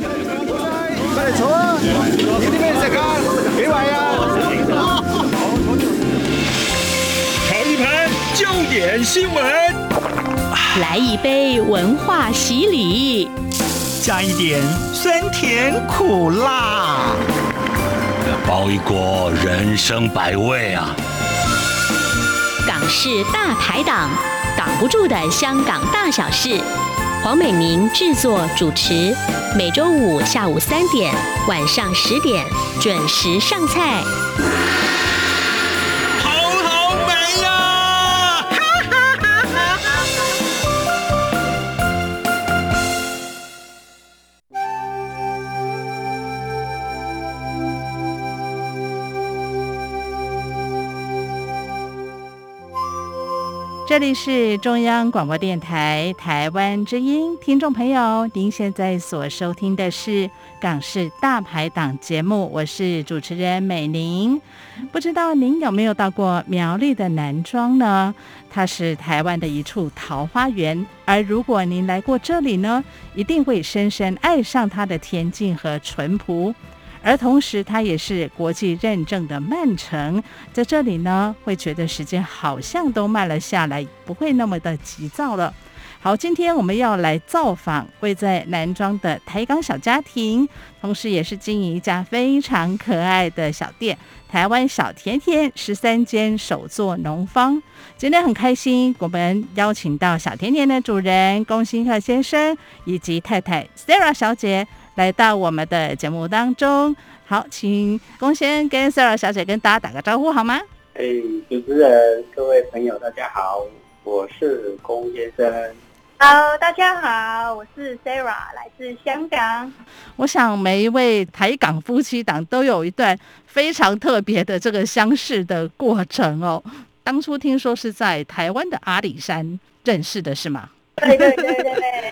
快坐啊！你啲咩食啊？几位啊？炒一盘焦点新闻，来一杯文化洗礼，加一点酸甜苦辣，包一锅人生百味啊！港式大排档，挡不住的香港大小事。黄美玲制作主持，每周五下午三点、晚上十点准时上菜。这里是中央广播电台台湾之音，听众朋友，您现在所收听的是港式大排档节目，我是主持人美玲。不知道您有没有到过苗栗的南庄呢？它是台湾的一处桃花源，而如果您来过这里呢，一定会深深爱上它的恬静和淳朴。而同时，它也是国际认证的慢城，在这里呢，会觉得时间好像都慢了下来，不会那么的急躁了。好，今天我们要来造访位在南庄的台港小家庭，同时也是经营一家非常可爱的小店——台湾小甜甜十三间手作农坊。今天很开心，我们邀请到小甜甜的主人龚新鹤先生以及太太 Sarah 小姐。来到我们的节目当中，好，请龚先跟 Sarah 小姐跟大家打个招呼好吗？哎，主持人，各位朋友，大家好，我是龚先生。Hello，大家好，我是 Sarah，来自香港。我想每一位台港夫妻档都有一段非常特别的这个相识的过程哦。当初听说是在台湾的阿里山认识的，是吗？对对对对对，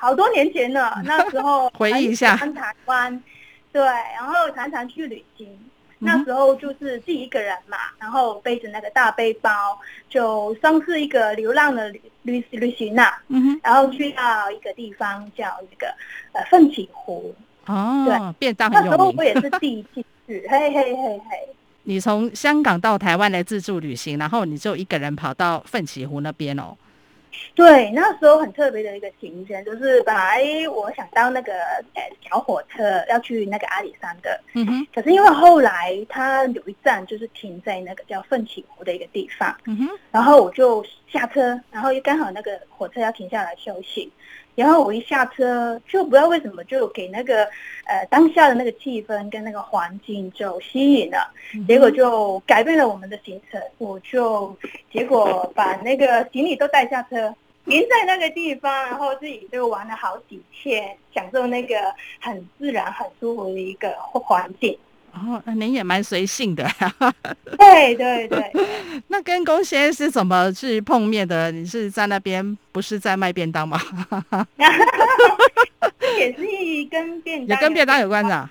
好多年前了，那时候回忆一下，台湾，对，然后常常去旅行，那时候就是自己一个人嘛，然后背着那个大背包，就算是一个流浪的旅旅旅行呐，嗯哼，然后去到一个地方叫那个呃奋起湖，哦，对，便当那时候我也是第一次去，嘿嘿嘿嘿。你从香港到台湾来自助旅行，然后你就一个人跑到奋起湖那边哦。对，那时候很特别的一个行程，就是本来我想到那个呃小火车要去那个阿里山的，嗯哼，可是因为后来它有一站就是停在那个叫奋起湖的一个地方，嗯哼，然后我就下车，然后又刚好那个火车要停下来休息。然后我一下车，就不知道为什么就给那个呃当下的那个气氛跟那个环境就吸引了，结果就改变了我们的行程。我就结果把那个行李都带下车，停在那个地方，然后自己就玩了好几天，享受那个很自然、很舒服的一个环境。哦，那您也蛮随性的。对对对。那跟龚先生是怎么去碰面的？你是在那边不是在卖便当吗？也是跟便当 也跟便当有关的。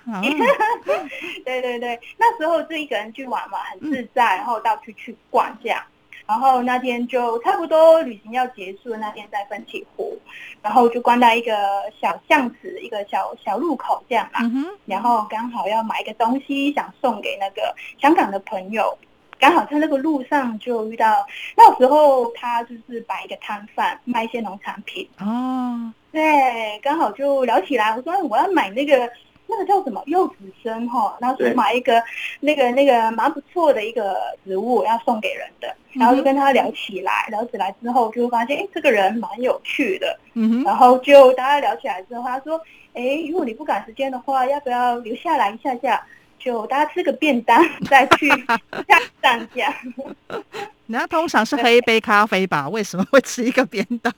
对对对，那时候是一个人去玩嘛，很自在，然后到处去逛这样。然后那天就差不多旅行要结束，那天在奋起湖，然后就关到一个小巷子，一个小小路口这样嘛。嗯、然后刚好要买一个东西，想送给那个香港的朋友，刚好在那个路上就遇到，那时候他就是摆一个摊贩，卖一些农产品。哦，对，刚好就聊起来，我说我要买那个。那个叫什么？柚子生哈，然后就买一个那个那个蛮不错的一个植物要送给人的，然后就跟他聊起来，聊起来之后就发现，哎，这个人蛮有趣的，嗯，然后就大家聊起来之后，他说，哎，如果你不赶时间的话，要不要留下来一下下，就大家吃个便当再去下站这样。人家通常是喝一杯咖啡吧？为什么会吃一个便当？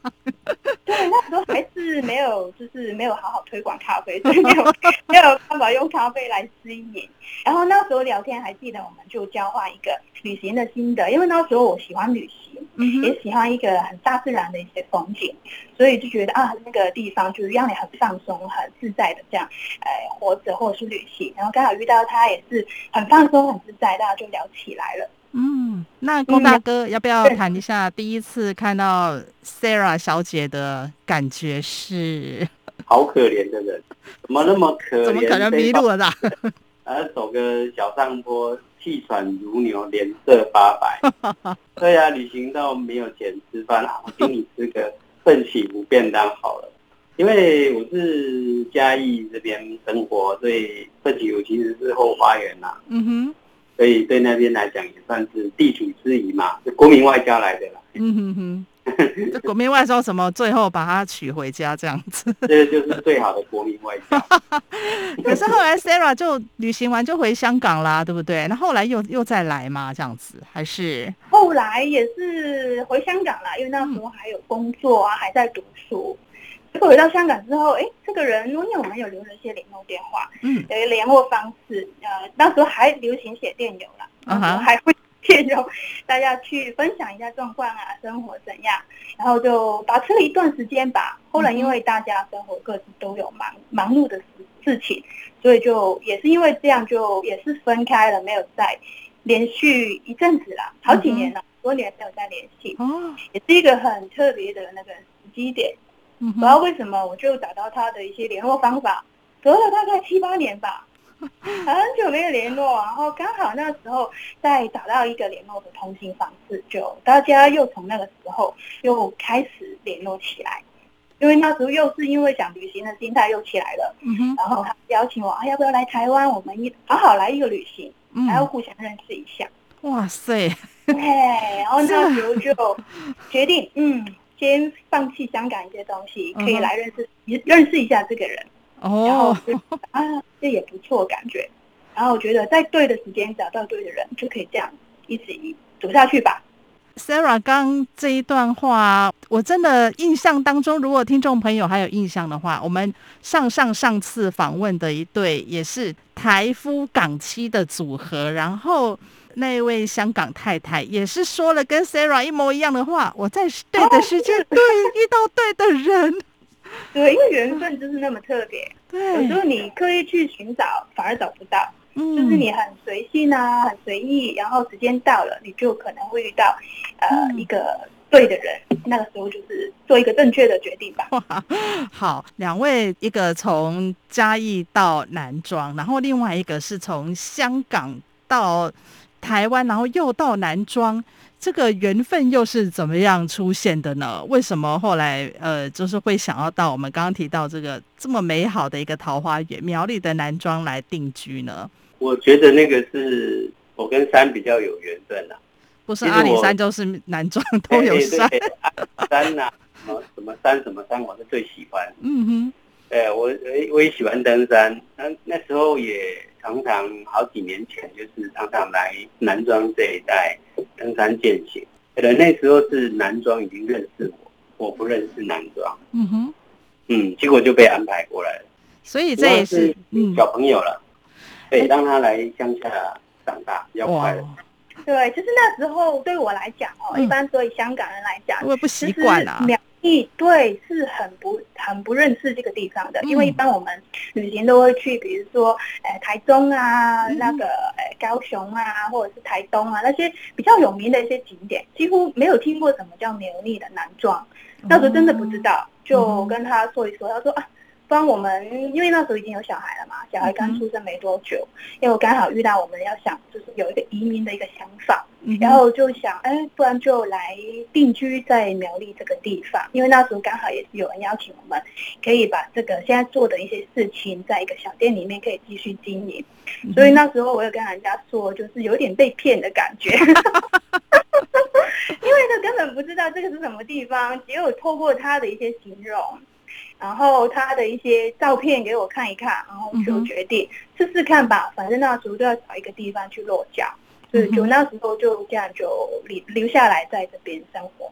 对，那时候还是没有，就是没有好好推广咖啡，所以没有没有办法用咖啡来吸引。然后那时候聊天，还记得我们就交换一个旅行的心得，因为那时候我喜欢旅行，嗯、哼也喜欢一个很大自然的一些风景，所以就觉得啊，那个地方就是让你很放松、很自在的这样，哎，活着或者是旅行。然后刚好遇到他，也是很放松、很自在，大家就聊起来了。嗯，那龚大哥要不要谈一下第一次看到 Sarah 小姐的感觉是？好可怜的人，怎么那么可怜？怎么可能迷路了呢？呃，走个小上坡，气喘如牛，脸色发白。对啊，旅行到没有钱吃饭，我请你吃个奋起不便当好了。因为我是嘉义这边生活，所以奋起湖其实是后花园呐。嗯哼。所以对那边来讲也算是地主之谊嘛，是国民外交来的啦。嗯哼哼。这国民外交什么？最后把他娶回家这样子，这就是最好的国民外交。可是后来 Sarah 就旅行完就回香港啦，对不对？那后来又又再来嘛？这样子还是？后来也是回香港啦，因为那时候还有工作啊，还在读书。结果回到香港之后，哎，这个人因为我们有留了一些联络电话，嗯，有联络方式，呃，那时候还流行写电邮了，啊哈，还会。借由大家去分享一下状况啊，生活怎样，然后就保持了一段时间吧。后来因为大家生活各自都有忙忙碌的事事情，所以就也是因为这样，就也是分开了，没有再连续一阵子了，好几年了，多年没有再联系。哦，也是一个很特别的那个时机点。嗯，不知道为什么，我就找到他的一些联络方法，隔了大概七八年吧。很久没有联络，然后刚好那时候再找到一个联络的通信方式，就大家又从那个时候又开始联络起来。因为那时候又是因为想旅行的心态又起来了，然后他邀请我，啊，要不要来台湾？我们一好好来一个旅行，然后互相认识一下。哇塞，对，然后那时候就 决定，嗯，先放弃香港一些东西，可以来认识认识一下这个人。哦，啊，这也不错，感觉。然后我觉得在对的时间找到对的人，就可以这样一直走下去吧。Sarah 刚这一段话，我真的印象当中，如果听众朋友还有印象的话，我们上上上次访问的一对也是台夫港妻的组合，然后那位香港太太也是说了跟 Sarah 一模一样的话，我在对的时间对遇到对的人。对，因为缘分就是那么特别。对，有时候你刻意去寻找，反而找不到。嗯，就是你很随性啊，很随意，然后时间到了，你就可能会遇到，呃，嗯、一个对的人。那个时候就是做一个正确的决定吧。哇，好，两位，一个从嘉义到南庄，然后另外一个是从香港到台湾，然后又到南庄。这个缘分又是怎么样出现的呢？为什么后来呃，就是会想要到我们刚刚提到这个这么美好的一个桃花源苗栗的南庄来定居呢？我觉得那个是我跟山比较有缘分啊，不是阿里山就是南庄都有山，山呐，什么什么山什么山，我是最喜欢。嗯哼，对，我我也喜欢登山，那那时候也。常常好几年前，就是常常来南庄这一带登山健行。可能那时候是南庄已经认识我，我不认识南庄。嗯哼，嗯，结果就被安排过来了。所以这也是小朋友了，对，让他来乡下长大比较快乐。对，就是那时候对我来讲哦，一般对香港人来讲，我不习惯啊。一对是很不很不认识这个地方的，因为一般我们旅行都会去，比如说，呃，台中啊，那个呃，高雄啊，或者是台东啊，那些比较有名的一些景点，几乎没有听过什么叫苗栗的南庄，那时候真的不知道，就跟他说一说，他说啊。帮我们，因为那时候已经有小孩了嘛，小孩刚出生没多久，因为我刚好遇到我们要想，就是有一个移民的一个想法，然后就想，哎，不然就来定居在苗栗这个地方，因为那时候刚好也是有人邀请我们，可以把这个现在做的一些事情，在一个小店里面可以继续经营，所以那时候我有跟人家说，就是有点被骗的感觉，因为他根本不知道这个是什么地方，只有透过他的一些形容。然后他的一些照片给我看一看，然后就决定试试看吧。反正那时候都要找一个地方去落脚，所以就那时候就这样就留留下来在这边生活。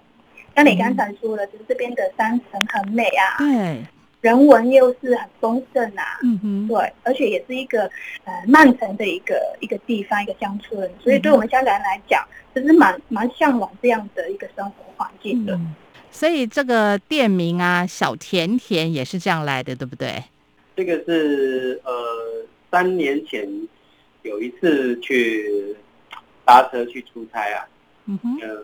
那你刚才说的，就是这边的山城很美啊，对，人文又是很丰盛啊，嗯哼，对，而且也是一个呃慢城的一个一个地方，一个乡村，所以对我们香港人来讲，就是蛮蛮向往这样的一个生活环境的。嗯所以这个店名啊，小甜甜也是这样来的，对不对？这个是呃，三年前有一次去搭车去出差啊，嗯哼，呃，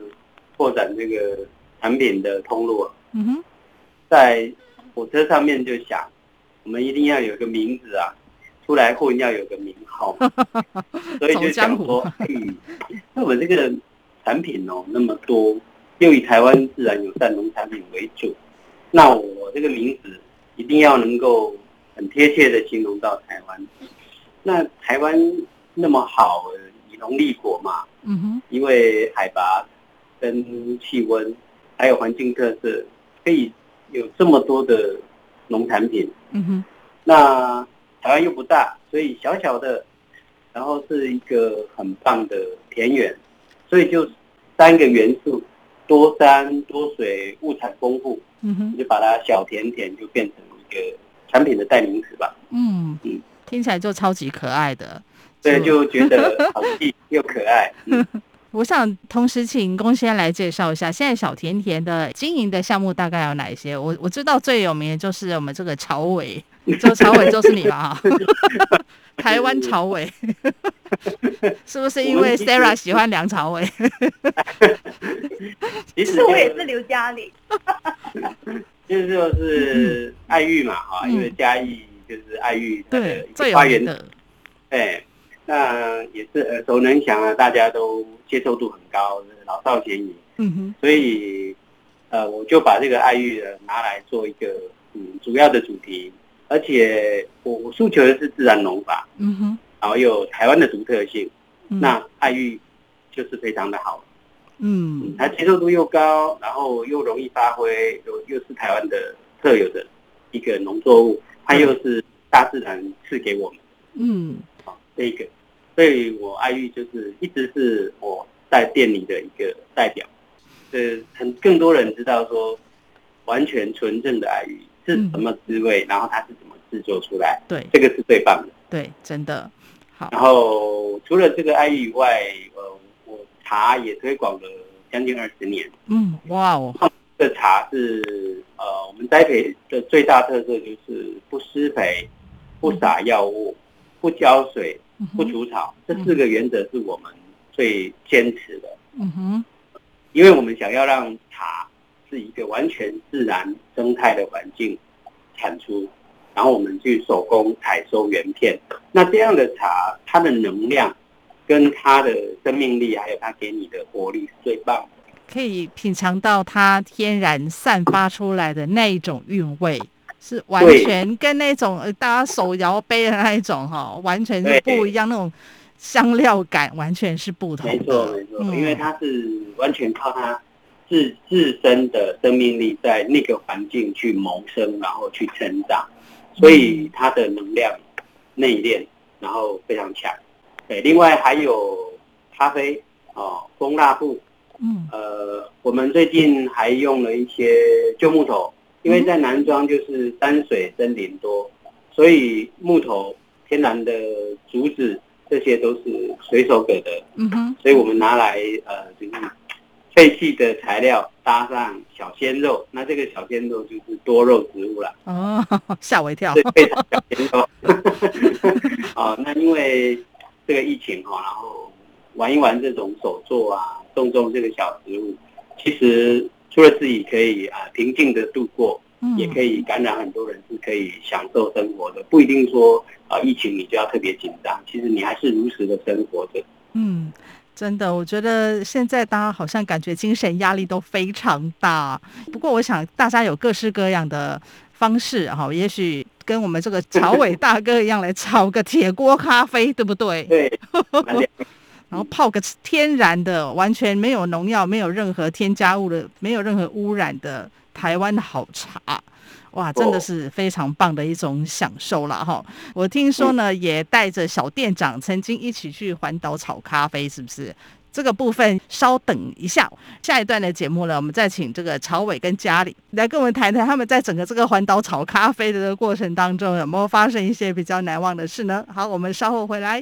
拓展这个产品的通路啊，嗯哼，在火车上面就想，我们一定要有个名字啊，出来混要有个名号，所以就想说，嗯，那我们这个产品哦那么多，又以台湾自然友善农产品为主，那我这个名字一定要能够很贴切的形容到台湾。那台湾那么好，以农立国嘛，嗯哼，因为海拔跟气温还有环境特色，可以有这么多的农产品，嗯哼，那台湾又不大，所以小小的，然后是一个很棒的田园，所以就三个元素。多山多水，物产丰富，嗯哼，就把它小甜甜就变成一个产品的代名词吧。嗯嗯，听起来就超级可爱的，对，就觉得好气又可爱。嗯、我想同时请龚先来介绍一下，现在小甜甜的经营的项目大概有哪一些？我我知道最有名的就是我们这个朝伟，这个巢尾就是你吧？台湾朝伟，是不是因为 Sarah 喜欢梁朝伟？其实我也是刘嘉玲，其实就是爱玉嘛，哈，因为嘉义就是爱玉的花园的，哎，那也是耳熟能详啊，大家都接受度很高，老少咸宜，嗯哼，所以呃，我就把这个爱玉拿来做一个嗯主要的主题。而且我我诉求的是自然农法，嗯哼，然后有台湾的独特性，嗯、那爱玉就是非常的好，嗯，它接受度又高，然后又容易发挥，又又是台湾的特有的一个农作物，它又是大自然赐给我们，嗯，好，这个，所以我爱玉就是一直是我在店里的一个代表，呃，很更多人知道说完全纯正的爱玉。是什么滋味？然后它是怎么制作出来？对，这个是最棒的。对，真的好。然后除了这个爱玉以外，呃，我茶也推广了将近二十年。嗯，哇哦，这茶是呃，我们栽培的最大特色就是不施肥、不撒药物、不浇水、不除草，这四个原则是我们最坚持的。嗯哼，因为我们想要让茶。是一个完全自然生态的环境产出，然后我们去手工采收原片。那这样的茶，它的能量、跟它的生命力，还有它给你的活力是最棒的。可以品尝到它天然散发出来的那一种韵味，是完全跟那种大家手摇杯的那一种哈，完全是不一样。那种香料感完全是不同的。没错没错，因为它是完全靠它。自自身的生命力在那个环境去谋生，然后去成长，所以它的能量内敛，然后非常强。对，另外还有咖啡哦，蜂蜡布。嗯，呃，我们最近还用了一些旧木头，因为在南庄就是山水森林多，所以木头、天然的竹子这些都是随手给的。嗯哼，所以我们拿来呃，就是。废弃的材料搭上小鲜肉，那这个小鲜肉就是多肉植物了。哦，吓我一跳。对，非常小鲜肉。哦，那因为这个疫情哈，然后玩一玩这种手作啊，种种这个小植物，其实除了自己可以啊平静的度过，嗯，也可以感染很多人，是可以享受生活的。不一定说啊疫情你就要特别紧张，其实你还是如实的生活着。嗯。真的，我觉得现在大家好像感觉精神压力都非常大。不过，我想大家有各式各样的方式哈，也许跟我们这个朝伟大哥一样来炒个铁锅咖啡，对不对？对。然后泡个天然的，完全没有农药、没有任何添加物的、没有任何污染的台湾的好茶。哇，真的是非常棒的一种享受了哈！我听说呢，也带着小店长曾经一起去环岛炒咖啡，是不是？这个部分稍等一下，下一段的节目呢，我们再请这个朝伟跟家里来跟我们谈谈，他们在整个这个环岛炒咖啡的这个过程当中，有没有发生一些比较难忘的事呢？好，我们稍后回来。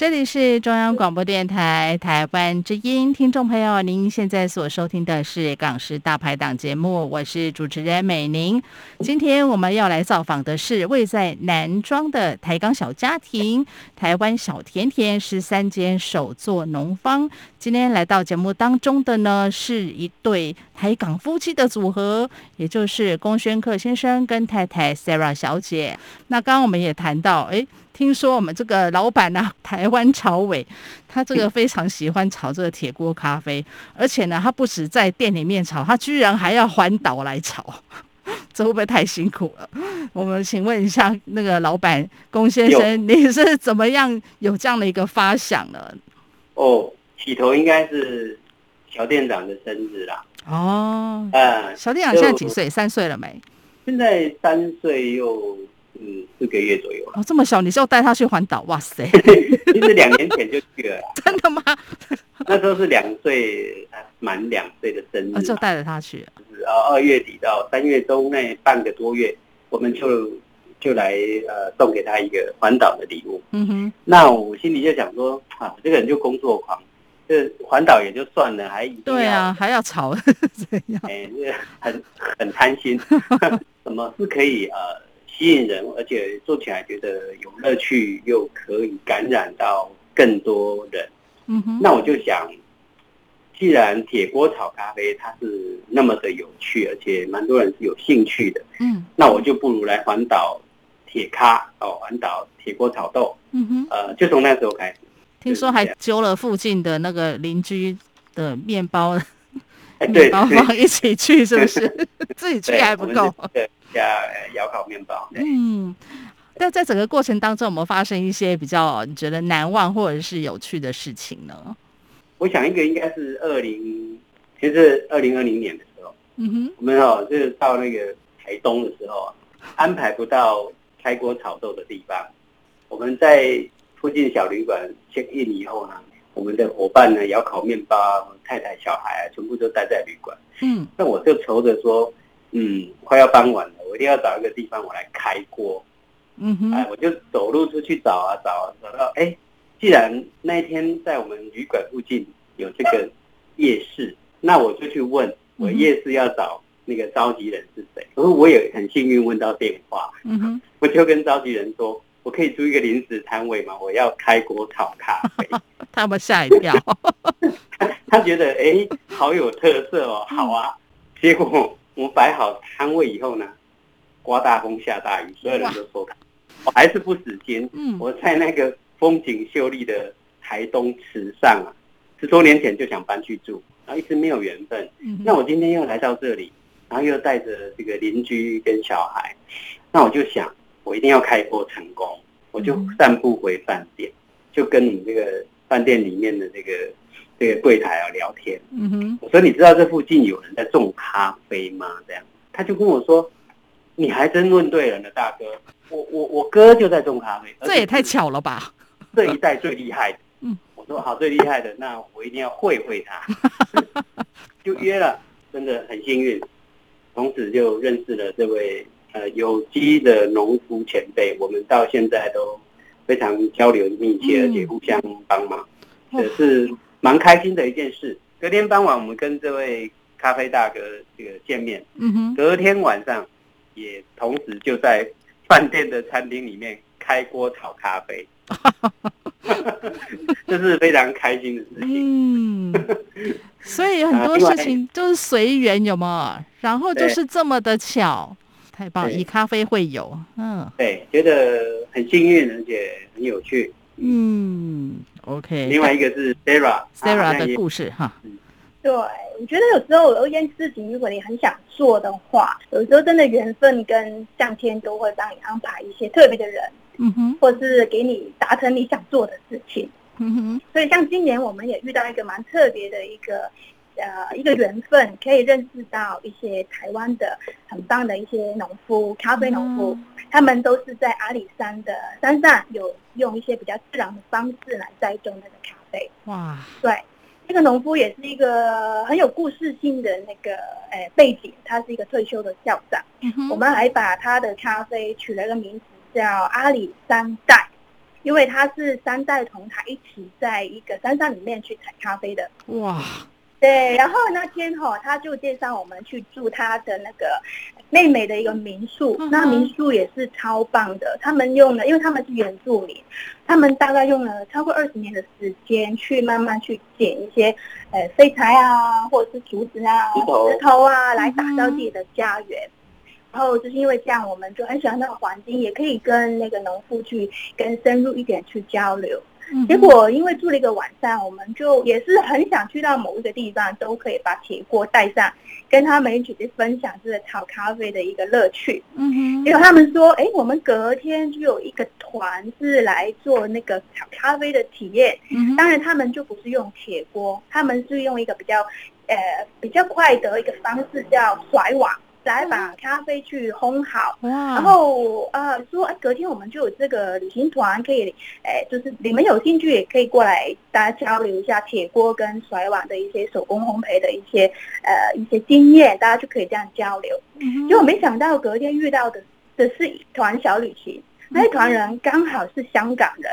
这里是中央广播电台台湾之音，听众朋友，您现在所收听的是《港式大排档》节目，我是主持人美玲。今天我们要来造访的是位在南庄的台港小家庭——台湾小甜甜十三间手作农坊。今天来到节目当中的呢，是一对台港夫妻的组合，也就是龚宣克先生跟太太 Sarah 小姐。那刚刚我们也谈到，哎。听说我们这个老板呢、啊，台湾朝伟，他这个 非常喜欢炒这个铁锅咖啡，而且呢，他不止在店里面炒，他居然还要环岛来炒，这会不会太辛苦了？我们请问一下那个老板龚先生，你是怎么样有这样的一个发想呢？哦，起头应该是小店长的生日啦。哦，呃，小店长现在几岁？三岁了没？现在三岁又。嗯，四个月左右了。哦，这么小你就带他去环岛？哇塞！其实两年前就去了。真的吗？那时候是两岁，满两岁的生日，哦，就带着他去。就是二月底到三月中那半个多月，我们就就来呃送给他一个环岛的礼物。嗯哼。那我心里就想说啊，这个人就工作狂，这环岛也就算了，还对啊，还要吵这样？哎，这很很贪心，什么是可以呃？吸引人，而且做起来觉得有乐趣，又可以感染到更多人。嗯哼，那我就想，既然铁锅炒咖啡它是那么的有趣，而且蛮多人是有兴趣的，嗯，那我就不如来环岛铁咖哦，环岛铁锅炒豆。嗯哼，呃，就从那时候开始，听说还揪了附近的那个邻居的面包，面包房一起去，是不是？自己去还不够。加窑烤面包。嗯，那在整个过程当中，有没有发生一些比较你觉得难忘或者是有趣的事情呢？我想一个应该是二零，其实二零二零年的时候，嗯哼，我们哦就是到那个台东的时候啊，安排不到开锅炒豆的地方，我们在附近小旅馆 check in 以后呢，我们的伙伴呢窑烤面包，太太小孩啊，全部都待在旅馆。嗯，那我就愁着说。嗯，快要傍晚了，我一定要找一个地方我来开锅。嗯哼，哎，我就走路出去找啊找啊，找到哎，既然那一天在我们旅馆附近有这个夜市，那我就去问我夜市要找那个召集人是谁。可是我也很幸运问到电话。嗯哼，我就跟召集人说，我可以租一个临时摊位吗？我要开锅炒咖啡。他们吓一跳，他 他觉得哎，好有特色哦，好啊。结果。我摆好摊位以后呢，刮大风下大雨，所有人都说我还是不死心。嗯，我在那个风景秀丽的台东池上啊，十多年前就想搬去住，然后一直没有缘分。嗯，那我今天又来到这里，然后又带着这个邻居跟小孩，那我就想，我一定要开播成功。我就散步回饭店，就跟你这个饭店里面的这个。这个柜台啊，聊天。嗯哼，我说，你知道这附近有人在种咖啡吗？这样，他就跟我说，你还真问对人了，大哥。我我我哥就在种咖啡，这也太巧了吧？这一代最厉害的。嗯，我说好，最厉害的，那我一定要会会他。就约了，真的很幸运，从此就认识了这位呃有机的农夫前辈。我们到现在都非常交流密切，而且互相帮忙，这是。蛮开心的一件事。隔天傍晚，我们跟这位咖啡大哥这个见面。嗯哼。隔天晚上，也同时就在饭店的餐厅里面开锅炒咖啡。这是非常开心的事情。嗯。所以很多事情都是随缘，有没有？然后就是这么的巧，太棒！以咖啡会友。嗯。对，觉得很幸运，而且很有趣。嗯，OK。另外一个是 Sarah，Sarah 的故事哈。对，我觉得有时候有一件事情，如果你很想做的话，有时候真的缘分跟上天都会帮你安排一些特别的人，嗯哼，或是给你达成你想做的事情，嗯哼。所以像今年我们也遇到一个蛮特别的一个。呃，一个缘分可以认识到一些台湾的很棒的一些农夫，咖啡农夫，嗯、他们都是在阿里山的山上有用一些比较自然的方式来栽种那个咖啡。哇，对，这个农夫也是一个很有故事性的那个呃背景，他是一个退休的校长。我们还把他的咖啡取了个名字叫阿里山代。因为他是三代同他一起在一个山上里面去采咖啡的。哇，对，然后那天哈、哦，他就介绍我们去住他的那个妹妹的一个民宿，嗯、那民宿也是超棒的。他们用了，因为他们是原住民，他们大概用了超过二十年的时间去慢慢去捡一些呃废材啊，或者是竹子啊、石头，石头啊，来打造自己的家园。嗯然后就是因为这样，我们就很喜欢那个环境，也可以跟那个农夫去更深入一点去交流。嗯、结果因为住了一个晚上，我们就也是很想去到某一个地方，都可以把铁锅带上，跟他们一起去分享这个炒咖啡的一个乐趣。嗯哼。结果他们说，哎，我们隔天就有一个团是来做那个炒咖啡的体验。嗯。当然，他们就不是用铁锅，他们是用一个比较呃比较快的一个方式，叫甩网。来把咖啡去烘好，然后呃说，哎，隔天我们就有这个旅行团可以，哎，就是你们有兴趣也可以过来，大家交流一下铁锅跟甩碗的一些手工烘焙的一些呃一些经验，大家就可以这样交流。结果没想到隔天遇到的的是一团小旅行，那一团人刚好是香港人，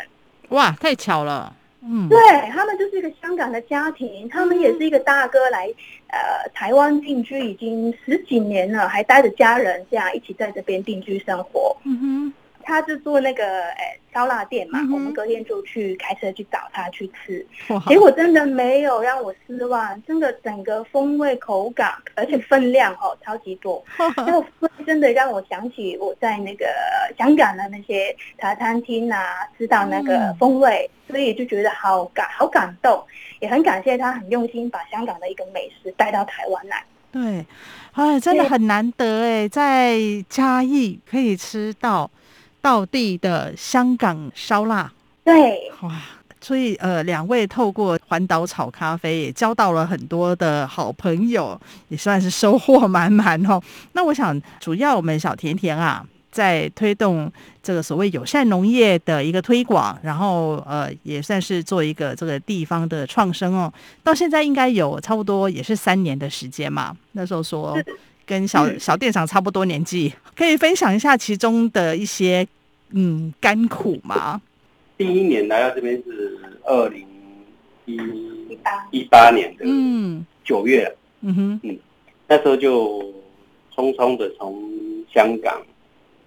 哇，太巧了。嗯，对，他们就是一个香港的家庭，他们也是一个大哥来，呃，台湾定居已经十几年了，还带着家人这样一起在这边定居生活。嗯哼。他是做那个诶烧腊店嘛，嗯、我们隔天就去开车去找他去吃，哇。结果真的没有让我失望，真的整个风味口感，而且分量哦 超级多，就真的让我想起我在那个香港的那些茶餐厅啊，吃到那个风味，嗯、所以就觉得好感好感动，也很感谢他很用心把香港的一个美食带到台湾来。对，哎，真的很难得哎，在嘉义可以吃到。道地的香港烧腊，对，哇，所以呃，两位透过环岛炒咖啡，也交到了很多的好朋友，也算是收获满满哦。那我想，主要我们小甜甜啊，在推动这个所谓友善农业的一个推广，然后呃，也算是做一个这个地方的创生哦。到现在应该有差不多也是三年的时间嘛。那时候说跟小小店长差不多年纪，可以分享一下其中的一些。嗯，甘苦吗？第一年来到这边是二零一一八年的嗯九月，嗯哼嗯，那时候就匆匆的从香港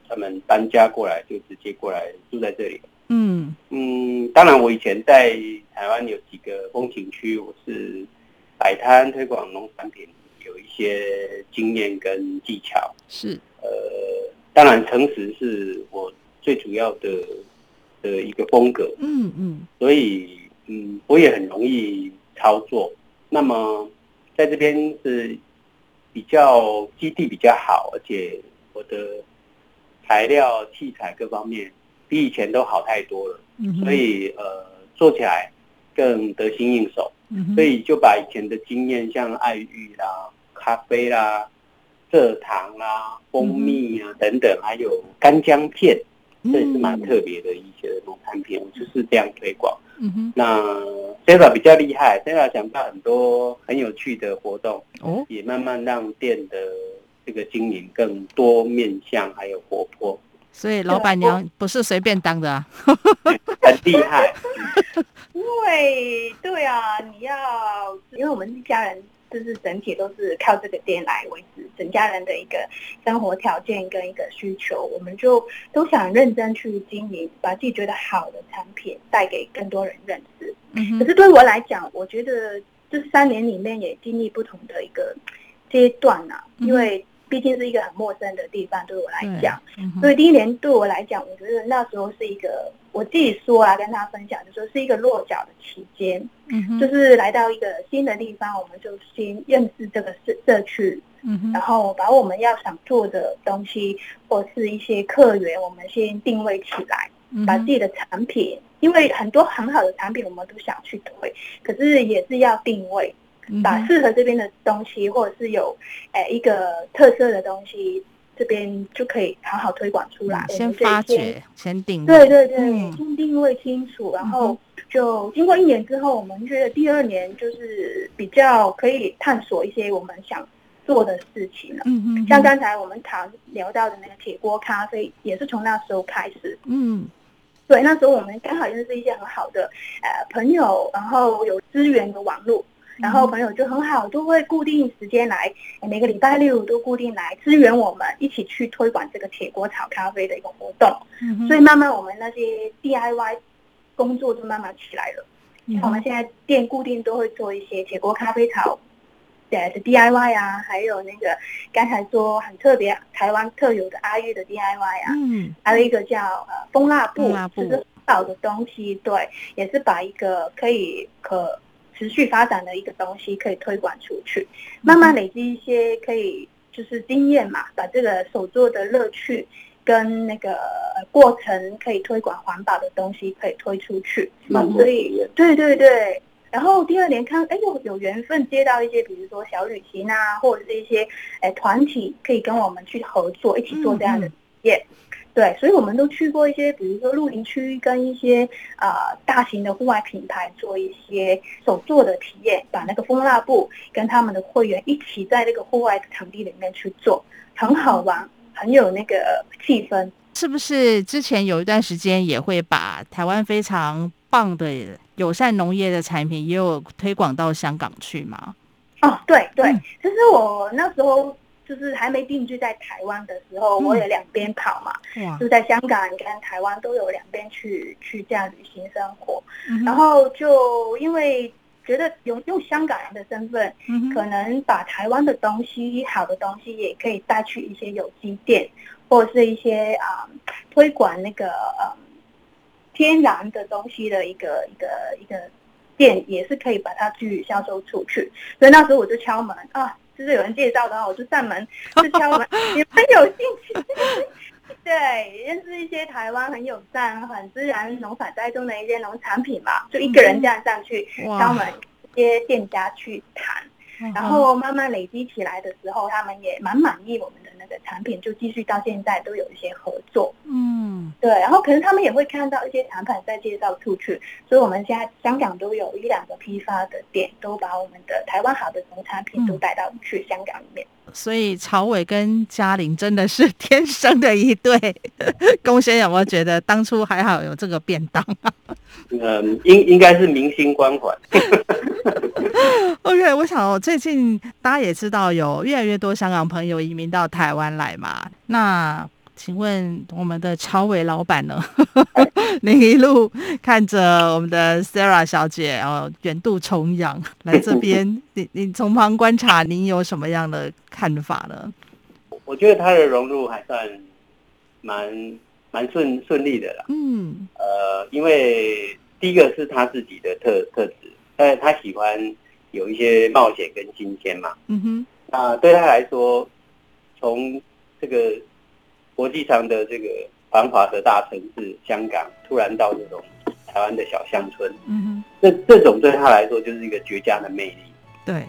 他们搬家过来，就直接过来住在这里。嗯嗯，当然我以前在台湾有几个风景区，我是摆摊推广农产品，有一些经验跟技巧。是呃，当然诚实是我。最主要的的一个风格，嗯嗯，所以嗯，我也很容易操作。那么在这边是比较基地比较好，而且我的材料、器材各方面比以前都好太多了。嗯，所以呃，做起来更得心应手。嗯，所以就把以前的经验，像爱玉啦、咖啡啦、蔗糖啦、蜂蜜啊等等，还有干姜片。这也是蛮特别的一些农产品，我就是这样推广。嗯哼，那 Sarah 比较厉害，Sarah 想到很多很有趣的活动，哦，也慢慢让店的这个经营更多面向，还有活泼。所以老板娘不是随便当的啊，很厉害。因为对啊，你要因为我们一家人。就是整体都是靠这个店来维持整家人的一个生活条件跟一个需求，我们就都想认真去经营，把自己觉得好的产品带给更多人认识。嗯。可是对我来讲，我觉得这三年里面也经历不同的一个阶段呐、啊，因为。毕竟是一个很陌生的地方，对我来讲，嗯、所以第一年对我来讲，我觉得那时候是一个我自己说啊，跟大家分享就说是一个落脚的期间，嗯、哼就是来到一个新的地方，我们就先认识这个社社区，嗯、哼然后把我们要想做的东西或是一些客源，我们先定位起来，嗯、把自己的产品，因为很多很好的产品我们都想去推，可是也是要定位。把适合这边的东西，或者是有诶一个特色的东西，这边就可以好好推广出来。先发掘，先定位。对对对，嗯、先定位清楚，然后就经过一年之后，我们觉得第二年就是比较可以探索一些我们想做的事情了。嗯嗯。像刚才我们谈聊到的那个铁锅咖啡，也是从那时候开始。嗯。对，那时候我们刚好认识一些很好的呃朋友，然后有资源的网络，然后朋友就很好，都会固定时间来，每个礼拜六都固定来支援我们，一起去推广这个铁锅炒咖啡的一个活动。嗯，所以慢慢我们那些 DIY 工作就慢慢起来了。嗯，我们现在店固定都会做一些铁锅咖啡炒。对的 DIY 啊，还有那个刚才说很特别，台湾特有的阿玉的 DIY 啊，嗯，还有一个叫呃蜂蜡布，就是好的东西，对，也是把一个可以可持续发展的一个东西可以推广出去，慢慢累积一些可以就是经验嘛，把这个手作的乐趣跟那个过程可以推广环保的东西可以推出去，嗯，所以对对对。然后第二年看，哎，有有缘分接到一些，比如说小旅行啊，或者是一些，哎，团体可以跟我们去合作，一起做这样的体验。嗯嗯。对，所以我们都去过一些，比如说露营区，跟一些啊、呃、大型的户外品牌做一些手作的体验，把那个蜂蜡布跟他们的会员一起在那个户外的场地里面去做，很好玩，很有那个气氛。是不是之前有一段时间也会把台湾非常棒的友善农业的产品也有推广到香港去吗？哦，对对，其实我那时候就是还没定居在台湾的时候，嗯、我有两边跑嘛，嗯、就在香港跟台湾都有两边去去这样旅行生活，嗯、然后就因为觉得用用香港人的身份，嗯、可能把台湾的东西好的东西也可以带去一些有机店。或者是一些啊、嗯，推广那个呃、嗯、天然的东西的一个一个一个店，也是可以把它去销售出去。所以那时候我就敲门啊，就是有人介绍的话，我就上门 就敲门，你们有兴趣？对，认识一些台湾很友善、很自然农法栽种的一些农产品嘛，就一个人这样上去敲门，一些店家去谈。然后慢慢累积起来的时候，他们也蛮满意我们的那个产品，就继续到现在都有一些合作。嗯，对。然后可能他们也会看到一些产品在介绍出去，所以我们现在香港都有一两个批发的店，都把我们的台湾好的农产品都带到去香港里面。嗯、所以朝伟跟嘉玲真的是 天生的一对。龚先生有没有觉得当初还好有这个便当？嗯，应应该是明星光环。OK，我想最近大家也知道有越来越多香港朋友移民到台湾来嘛。那请问我们的朝伟老板呢？您一路看着我们的 Sarah 小姐哦，远渡重洋来这边，你你从旁观察，您有什么样的看法呢？我觉得他的融入还算蛮蛮顺顺利的啦。嗯，呃，因为第一个是他自己的特特质。但是他喜欢有一些冒险跟新鲜嘛，嗯哼，那对他来说，从这个国际上的这个繁华的大城市香港，突然到这种台湾的小乡村，嗯哼，这这种对他来说就是一个绝佳的魅力，对，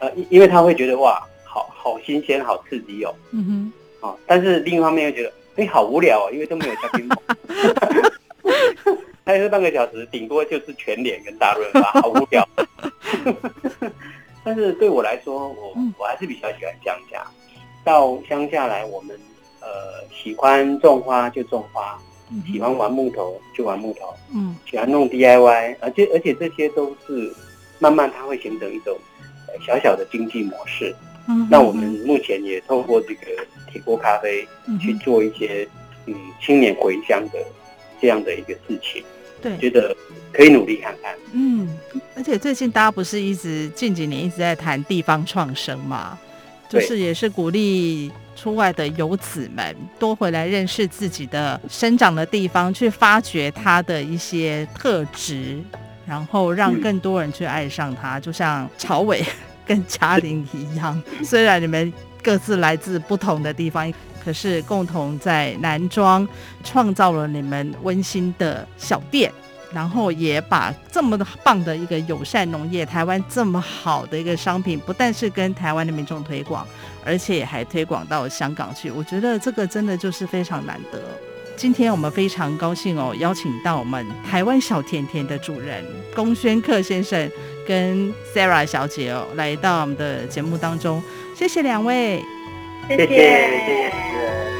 呃，因为他会觉得哇，好好新鲜，好刺激哦，嗯哼，哦，但是另一方面又觉得，哎，好无聊哦，因为都没有嘉宾。开车半个小时，顶多就是全脸跟大润发，好无聊。但是对我来说，我我还是比较喜欢乡下。到乡下来，我们呃喜欢种花就种花，喜欢玩木头就玩木头，嗯，喜欢弄 DIY，而且而且这些都是慢慢它会形成一种小小的经济模式。嗯，那我们目前也透过这个铁锅咖啡去做一些嗯青年回乡的这样的一个事情。对，觉得可以努力看看。嗯，而且最近大家不是一直近几年一直在谈地方创生嘛，就是也是鼓励出外的游子们多回来认识自己的生长的地方，去发掘它的一些特质，然后让更多人去爱上它。嗯、就像朝伟跟嘉玲一样，虽然你们各自来自不同的地方。可是共同在南庄创造了你们温馨的小店，然后也把这么棒的一个友善农业，台湾这么好的一个商品，不但是跟台湾的民众推广，而且还推广到香港去。我觉得这个真的就是非常难得。今天我们非常高兴哦，邀请到我们台湾小甜甜的主人龚宣克先生跟 Sarah 小姐哦，来到我们的节目当中。谢谢两位。谢谢，谢谢。